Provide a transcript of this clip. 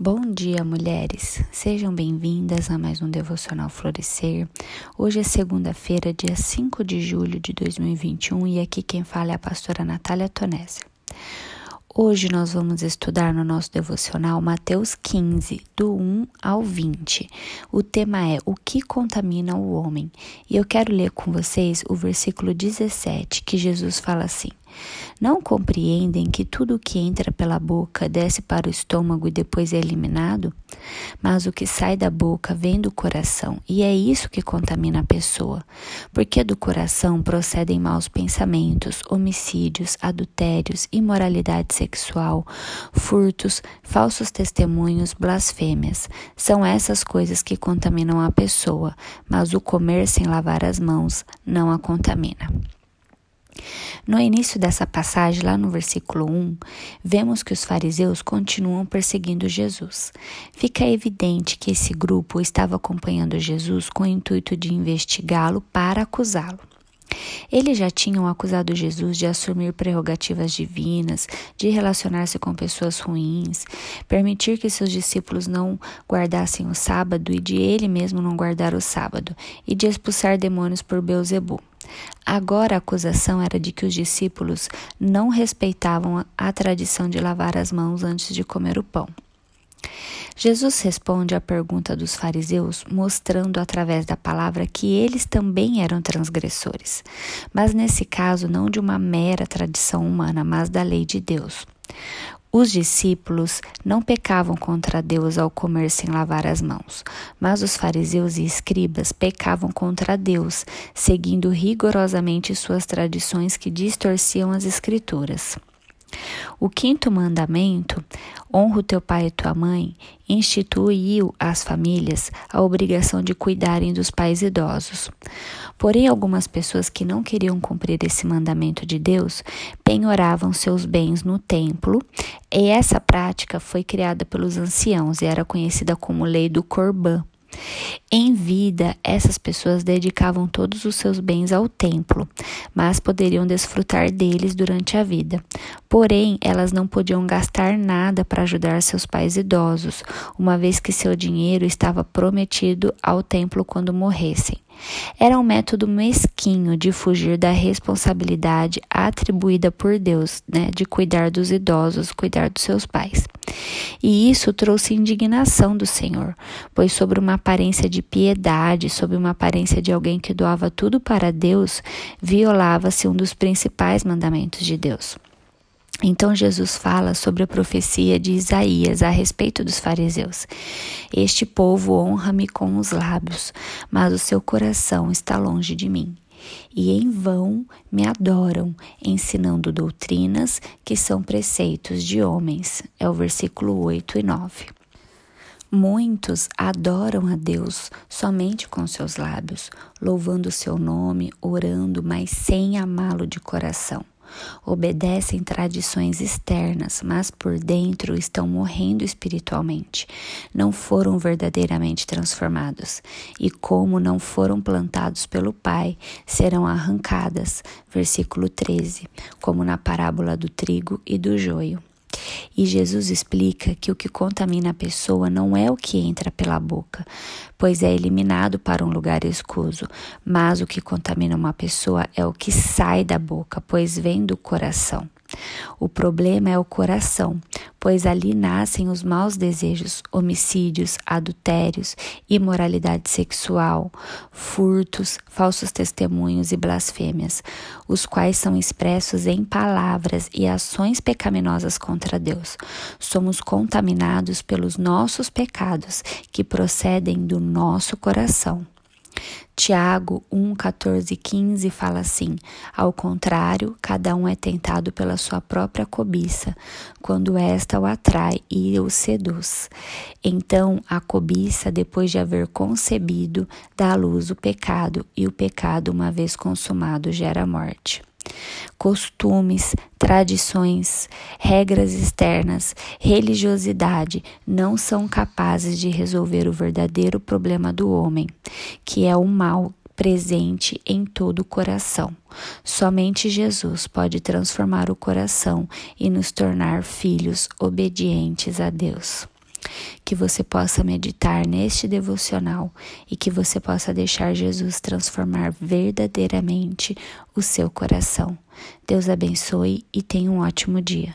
Bom dia, mulheres. Sejam bem-vindas a mais um Devocional Florescer. Hoje é segunda-feira, dia 5 de julho de 2021 e aqui quem fala é a pastora Natália Tonese. Hoje nós vamos estudar no nosso devocional Mateus 15, do 1 ao 20. O tema é O que contamina o homem? E eu quero ler com vocês o versículo 17, que Jesus fala assim: não compreendem que tudo o que entra pela boca desce para o estômago e depois é eliminado? Mas o que sai da boca vem do coração, e é isso que contamina a pessoa. Porque do coração procedem maus pensamentos, homicídios, adultérios, imoralidade sexual, furtos, falsos testemunhos, blasfêmias. São essas coisas que contaminam a pessoa, mas o comer sem lavar as mãos não a contamina. No início dessa passagem, lá no versículo 1, vemos que os fariseus continuam perseguindo Jesus. Fica evidente que esse grupo estava acompanhando Jesus com o intuito de investigá-lo para acusá-lo. Eles já tinham acusado Jesus de assumir prerrogativas divinas, de relacionar-se com pessoas ruins, permitir que seus discípulos não guardassem o sábado e de ele mesmo não guardar o sábado, e de expulsar demônios por Beuzebu. Agora a acusação era de que os discípulos não respeitavam a tradição de lavar as mãos antes de comer o pão. Jesus responde à pergunta dos fariseus, mostrando através da palavra que eles também eram transgressores, mas nesse caso não de uma mera tradição humana, mas da lei de Deus. Os discípulos não pecavam contra Deus ao comer sem lavar as mãos, mas os fariseus e escribas pecavam contra Deus, seguindo rigorosamente suas tradições que distorciam as Escrituras. O quinto mandamento, honra o teu pai e tua mãe, instituiu às famílias a obrigação de cuidarem dos pais idosos. Porém, algumas pessoas que não queriam cumprir esse mandamento de Deus penhoravam seus bens no templo, e essa prática foi criada pelos anciãos e era conhecida como lei do Corbã. Em vida, essas pessoas dedicavam todos os seus bens ao templo, mas poderiam desfrutar deles durante a vida. Porém, elas não podiam gastar nada para ajudar seus pais idosos, uma vez que seu dinheiro estava prometido ao templo quando morressem. Era um método mesquinho de fugir da responsabilidade atribuída por Deus, né, de cuidar dos idosos, cuidar dos seus pais. E isso trouxe indignação do Senhor, pois sobre uma aparência de piedade, sob uma aparência de alguém que doava tudo para Deus, violava-se um dos principais mandamentos de Deus. Então Jesus fala sobre a profecia de Isaías a respeito dos fariseus. Este povo honra-me com os lábios, mas o seu coração está longe de mim. E em vão me adoram, ensinando doutrinas que são preceitos de homens. É o versículo 8 e 9. Muitos adoram a Deus somente com seus lábios, louvando o seu nome, orando, mas sem amá-lo de coração. Obedecem tradições externas, mas por dentro estão morrendo espiritualmente. Não foram verdadeiramente transformados. E como não foram plantados pelo Pai, serão arrancadas. Versículo 13, como na parábola do trigo e do joio. E Jesus explica que o que contamina a pessoa não é o que entra pela boca, pois é eliminado para um lugar escuso, mas o que contamina uma pessoa é o que sai da boca, pois vem do coração. O problema é o coração, pois ali nascem os maus desejos, homicídios, adultérios, imoralidade sexual, furtos, falsos testemunhos e blasfêmias, os quais são expressos em palavras e ações pecaminosas contra Deus. Somos contaminados pelos nossos pecados que procedem do nosso coração. Tiago 1, 14 e 15 fala assim: Ao contrário, cada um é tentado pela sua própria cobiça, quando esta o atrai e o seduz. Então, a cobiça, depois de haver concebido, dá à luz o pecado, e o pecado, uma vez consumado, gera morte costumes, tradições, regras externas, religiosidade não são capazes de resolver o verdadeiro problema do homem, que é o mal presente em todo o coração. Somente Jesus pode transformar o coração e nos tornar filhos obedientes a Deus. Que você possa meditar neste devocional e que você possa deixar Jesus transformar verdadeiramente o seu coração. Deus abençoe e tenha um ótimo dia.